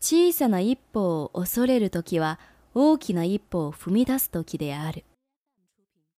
小さな一歩を恐れる時は大きな一歩を踏み出す時である。